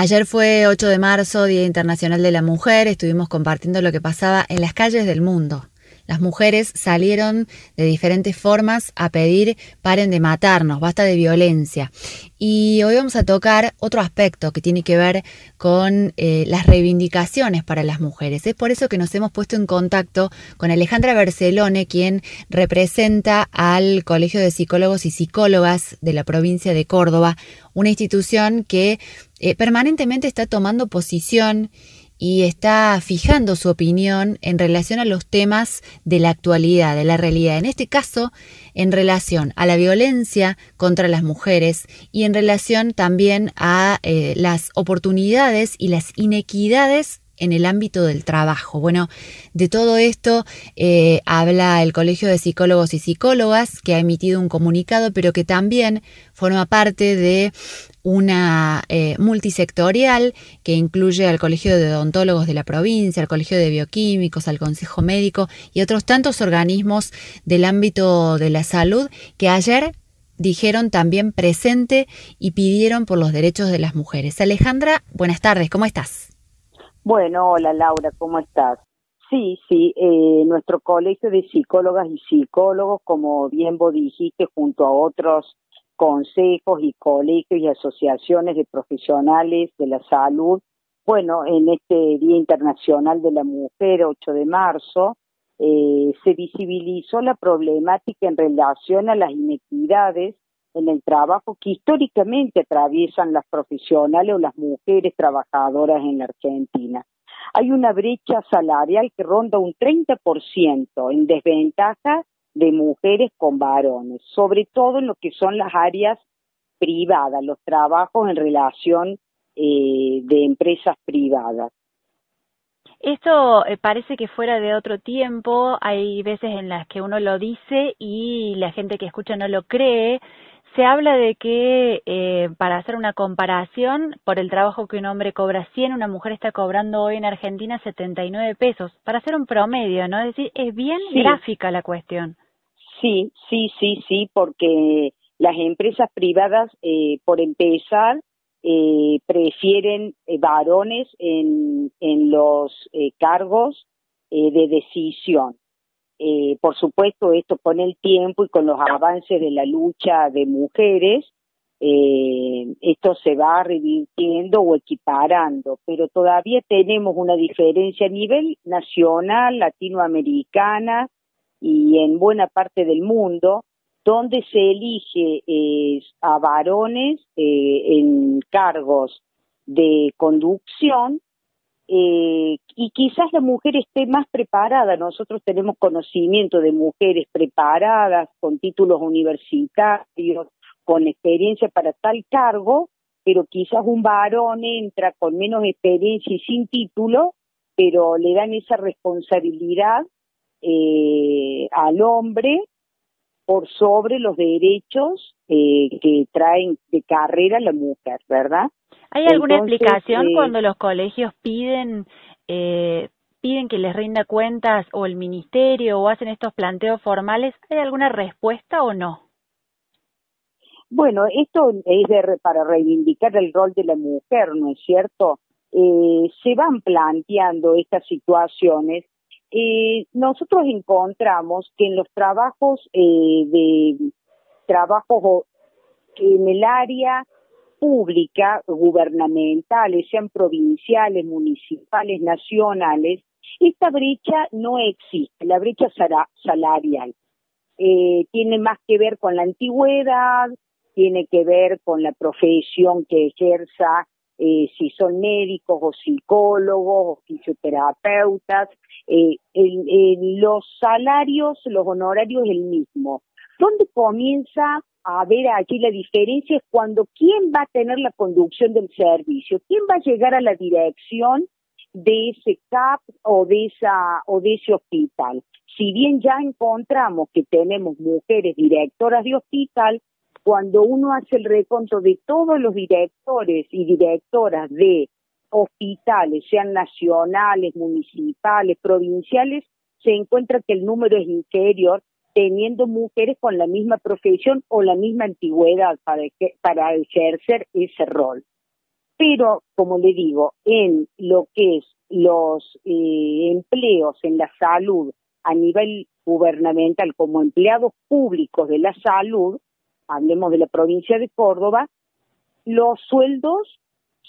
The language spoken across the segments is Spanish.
Ayer fue 8 de marzo, Día Internacional de la Mujer, estuvimos compartiendo lo que pasaba en las calles del mundo. Las mujeres salieron de diferentes formas a pedir paren de matarnos, basta de violencia. Y hoy vamos a tocar otro aspecto que tiene que ver con eh, las reivindicaciones para las mujeres. Es por eso que nos hemos puesto en contacto con Alejandra Bercelone, quien representa al Colegio de Psicólogos y Psicólogas de la provincia de Córdoba, una institución que eh, permanentemente está tomando posición y está fijando su opinión en relación a los temas de la actualidad, de la realidad. En este caso, en relación a la violencia contra las mujeres y en relación también a eh, las oportunidades y las inequidades en el ámbito del trabajo. Bueno, de todo esto eh, habla el Colegio de Psicólogos y Psicólogas, que ha emitido un comunicado, pero que también forma parte de una eh, multisectorial que incluye al Colegio de Odontólogos de la provincia, al Colegio de Bioquímicos, al Consejo Médico y otros tantos organismos del ámbito de la salud que ayer dijeron también presente y pidieron por los derechos de las mujeres. Alejandra, buenas tardes, ¿cómo estás? Bueno, hola Laura, ¿cómo estás? Sí, sí, eh, nuestro colegio de psicólogas y psicólogos, como bien vos dijiste, junto a otros consejos y colegios y asociaciones de profesionales de la salud, bueno, en este Día Internacional de la Mujer, 8 de marzo, eh, se visibilizó la problemática en relación a las inequidades en el trabajo que históricamente atraviesan las profesionales o las mujeres trabajadoras en la Argentina. Hay una brecha salarial que ronda un 30% en desventaja de mujeres con varones, sobre todo en lo que son las áreas privadas, los trabajos en relación eh, de empresas privadas. Esto eh, parece que fuera de otro tiempo, hay veces en las que uno lo dice y la gente que escucha no lo cree, se habla de que eh, para hacer una comparación, por el trabajo que un hombre cobra 100, una mujer está cobrando hoy en Argentina 79 pesos, para hacer un promedio, ¿no? Es decir, es bien gráfica la cuestión. Sí, sí, sí, sí, porque las empresas privadas, eh, por empezar, eh, prefieren varones en, en los cargos de decisión. Eh, por supuesto, esto con el tiempo y con los avances de la lucha de mujeres, eh, esto se va revirtiendo o equiparando, pero todavía tenemos una diferencia a nivel nacional, latinoamericana y en buena parte del mundo, donde se elige eh, a varones en cargos de conducción eh, y quizás la mujer esté más preparada. Nosotros tenemos conocimiento de mujeres preparadas, con títulos universitarios, con experiencia para tal cargo, pero quizás un varón entra con menos experiencia y sin título, pero le dan esa responsabilidad eh, al hombre por sobre los derechos eh, que traen de carrera la mujer, ¿verdad? ¿Hay alguna explicación eh, cuando los colegios piden eh, piden que les rinda cuentas o el ministerio o hacen estos planteos formales? ¿Hay alguna respuesta o no? Bueno, esto es de, para reivindicar el rol de la mujer, ¿no es cierto? Eh, se van planteando estas situaciones. Eh, nosotros encontramos que en los trabajos eh, de trabajos en el área pública, gubernamentales, sean provinciales, municipales, nacionales, esta brecha no existe, la brecha salarial. Eh, tiene más que ver con la antigüedad, tiene que ver con la profesión que ejerza, eh, si son médicos o psicólogos o fisioterapeutas. Eh, los salarios, los honorarios el mismo. ¿Dónde comienza a ver aquí la diferencia es cuando quién va a tener la conducción del servicio, quién va a llegar a la dirección de ese CAP o de esa o de ese hospital. Si bien ya encontramos que tenemos mujeres directoras de hospital, cuando uno hace el reconto de todos los directores y directoras de hospitales, sean nacionales, municipales, provinciales, se encuentra que el número es inferior teniendo mujeres con la misma profesión o la misma antigüedad para, para ejercer ese rol. pero como le digo, en lo que es los eh, empleos en la salud a nivel gubernamental como empleados públicos de la salud, hablemos de la provincia de Córdoba, los sueldos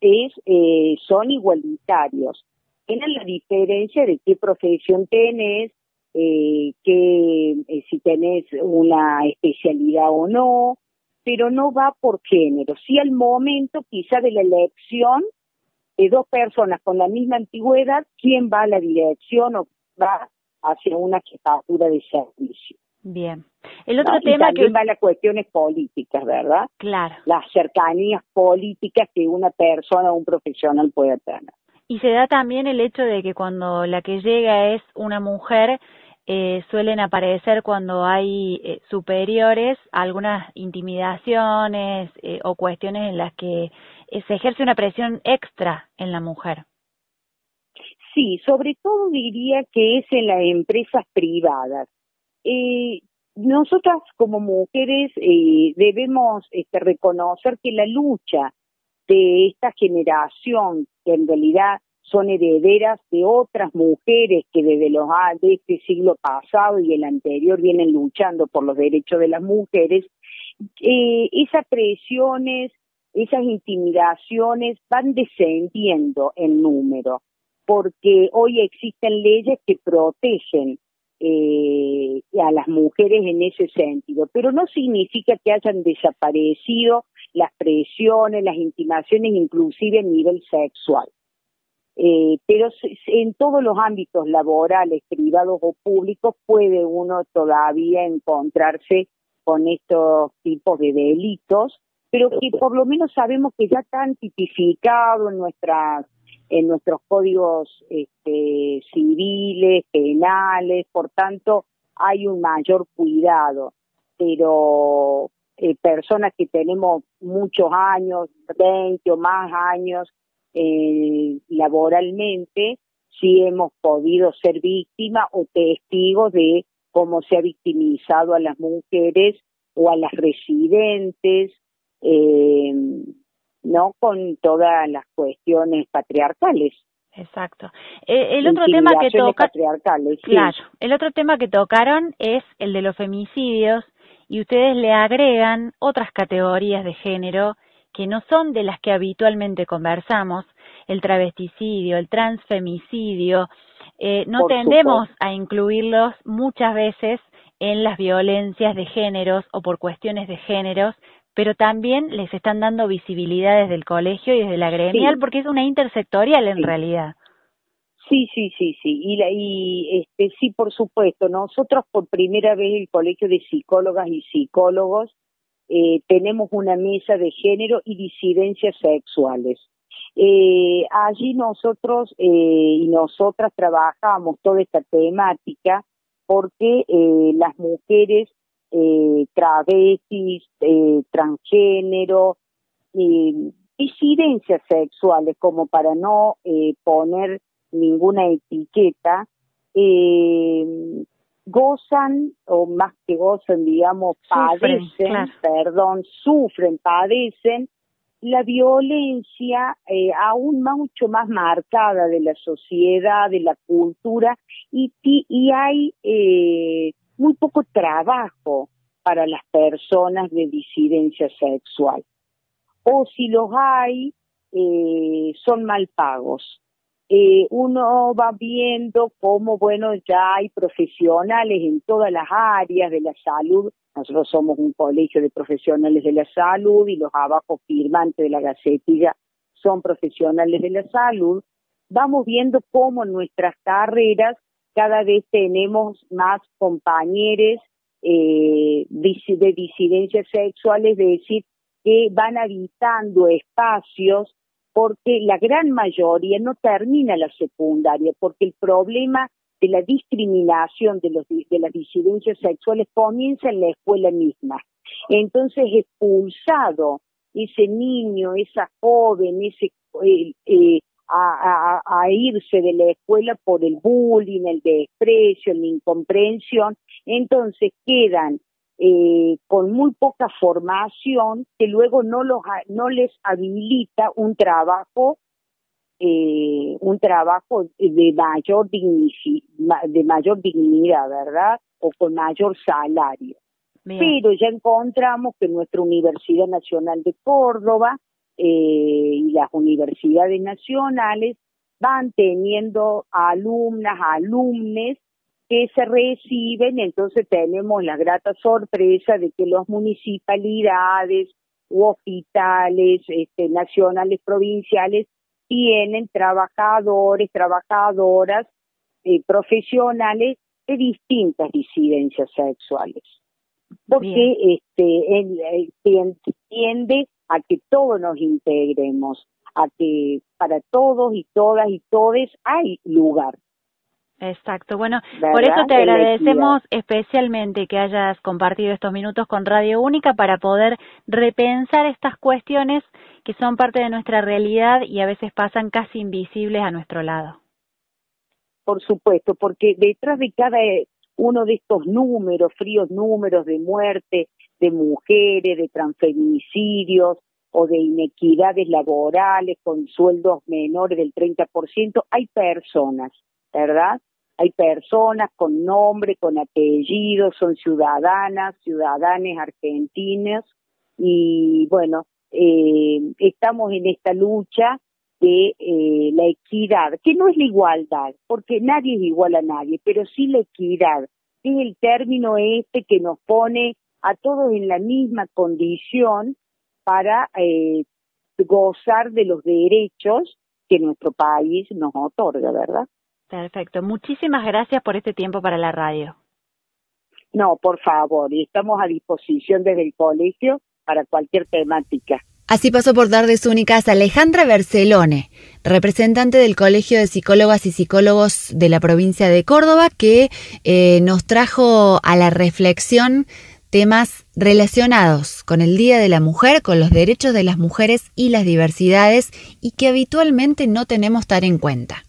es, eh, son igualitarios. Tienen la diferencia de qué profesión tenés, eh, que eh, si tenés una especialidad o no, pero no va por género. Sí al momento quizá de la elección de dos personas con la misma antigüedad, quién va a la dirección o va hacia una jefatura de servicio. Bien. El otro tema y también va a las cuestiones políticas, ¿verdad? Claro. Las cercanías políticas que una persona o un profesional puede tener. Y se da también el hecho de que cuando la que llega es una mujer, eh, suelen aparecer cuando hay eh, superiores algunas intimidaciones eh, o cuestiones en las que se ejerce una presión extra en la mujer. Sí, sobre todo diría que es en las empresas privadas. Eh, nosotras como mujeres eh, debemos este, reconocer que la lucha de esta generación, que en realidad son herederas de otras mujeres que desde los de este siglo pasado y el anterior vienen luchando por los derechos de las mujeres, eh, esas presiones, esas intimidaciones van descendiendo en número porque hoy existen leyes que protegen eh, a las mujeres en ese sentido, pero no significa que hayan desaparecido las presiones, las intimaciones, inclusive a nivel sexual. Eh, pero en todos los ámbitos laborales, privados o públicos, puede uno todavía encontrarse con estos tipos de delitos, pero que por lo menos sabemos que ya están tipificados en nuestras en nuestros códigos este, civiles, penales, por tanto hay un mayor cuidado, pero eh, personas que tenemos muchos años, 20 o más años eh, laboralmente, sí hemos podido ser víctimas o testigos de cómo se ha victimizado a las mujeres o a las residentes. Eh, no con todas las cuestiones patriarcales. Exacto. Eh, el otro tema que toca, claro, el otro tema que tocaron es el de los femicidios y ustedes le agregan otras categorías de género que no son de las que habitualmente conversamos, el travesticidio, el transfemicidio, eh, no tendemos a incluirlos muchas veces en las violencias de géneros o por cuestiones de géneros, pero también les están dando visibilidad desde el colegio y desde la gremial, porque es una intersectorial en realidad. Sí, sí, sí, sí. Y, la, y este, sí, por supuesto. Nosotros por primera vez el Colegio de Psicólogas y Psicólogos eh, tenemos una mesa de género y disidencias sexuales. Eh, allí nosotros eh, y nosotras trabajamos toda esta temática porque las mujeres travestis, transgénero, disidencias sexuales, como para no poner ninguna etiqueta, gozan, o más que gozan, digamos, padecen, perdón, sufren, padecen la violencia eh, aún mucho más marcada de la sociedad, de la cultura, y, y hay eh, muy poco trabajo para las personas de disidencia sexual. O si los hay, eh, son mal pagos. Eh, uno va viendo cómo, bueno, ya hay profesionales en todas las áreas de la salud. Nosotros somos un colegio de profesionales de la salud y los abajo firmantes de la gacetilla son profesionales de la salud. Vamos viendo cómo nuestras carreras cada vez tenemos más compañeros eh, de disidencias sexuales, es decir, que van habitando espacios porque la gran mayoría no termina la secundaria, porque el problema de la discriminación de, los, de las disidencias sexuales comienza en la escuela misma. Entonces, expulsado ese niño, esa joven, ese eh, eh, a, irse de la escuela por el bullying, el desprecio, la incomprensión, entonces quedan eh, con muy poca formación que luego no, los, no les habilita un trabajo eh, un trabajo de mayor de mayor dignidad, ¿verdad? O con mayor salario. Pero ya encontramos que nuestra Universidad Nacional de Córdoba eh, y las universidades nacionales van teniendo alumnas, alumnes que se reciben, entonces tenemos la grata sorpresa de que las municipalidades u hospitales este, nacionales, provinciales, tienen trabajadores, trabajadoras, eh, profesionales de distintas disidencias sexuales. Porque este, tiende a que todos nos integremos, a que para todos y todas y todes hay lugar. Exacto. Bueno, por eso te agradecemos especialmente que hayas compartido estos minutos con Radio Única para poder repensar estas cuestiones que son parte de nuestra realidad y a veces pasan casi invisibles a nuestro lado. Por supuesto, porque detrás de cada uno de estos números, fríos números de muerte de mujeres, de transfeminicidios o de inequidades laborales con sueldos menores del 30%, hay personas, ¿verdad? Hay personas con nombre, con apellido, son ciudadanas, ciudadanes argentinas y bueno, eh, estamos en esta lucha de eh, la equidad, que no es la igualdad, porque nadie es igual a nadie, pero sí la equidad, es el término este que nos pone a todos en la misma condición para eh, gozar de los derechos que nuestro país nos otorga, ¿verdad? Perfecto. Muchísimas gracias por este tiempo para la radio. No, por favor, y estamos a disposición desde el colegio para cualquier temática. Así pasó por Tardes Únicas Alejandra Bercelone, representante del Colegio de Psicólogas y Psicólogos de la provincia de Córdoba, que eh, nos trajo a la reflexión temas relacionados con el Día de la Mujer, con los derechos de las mujeres y las diversidades y que habitualmente no tenemos tan en cuenta.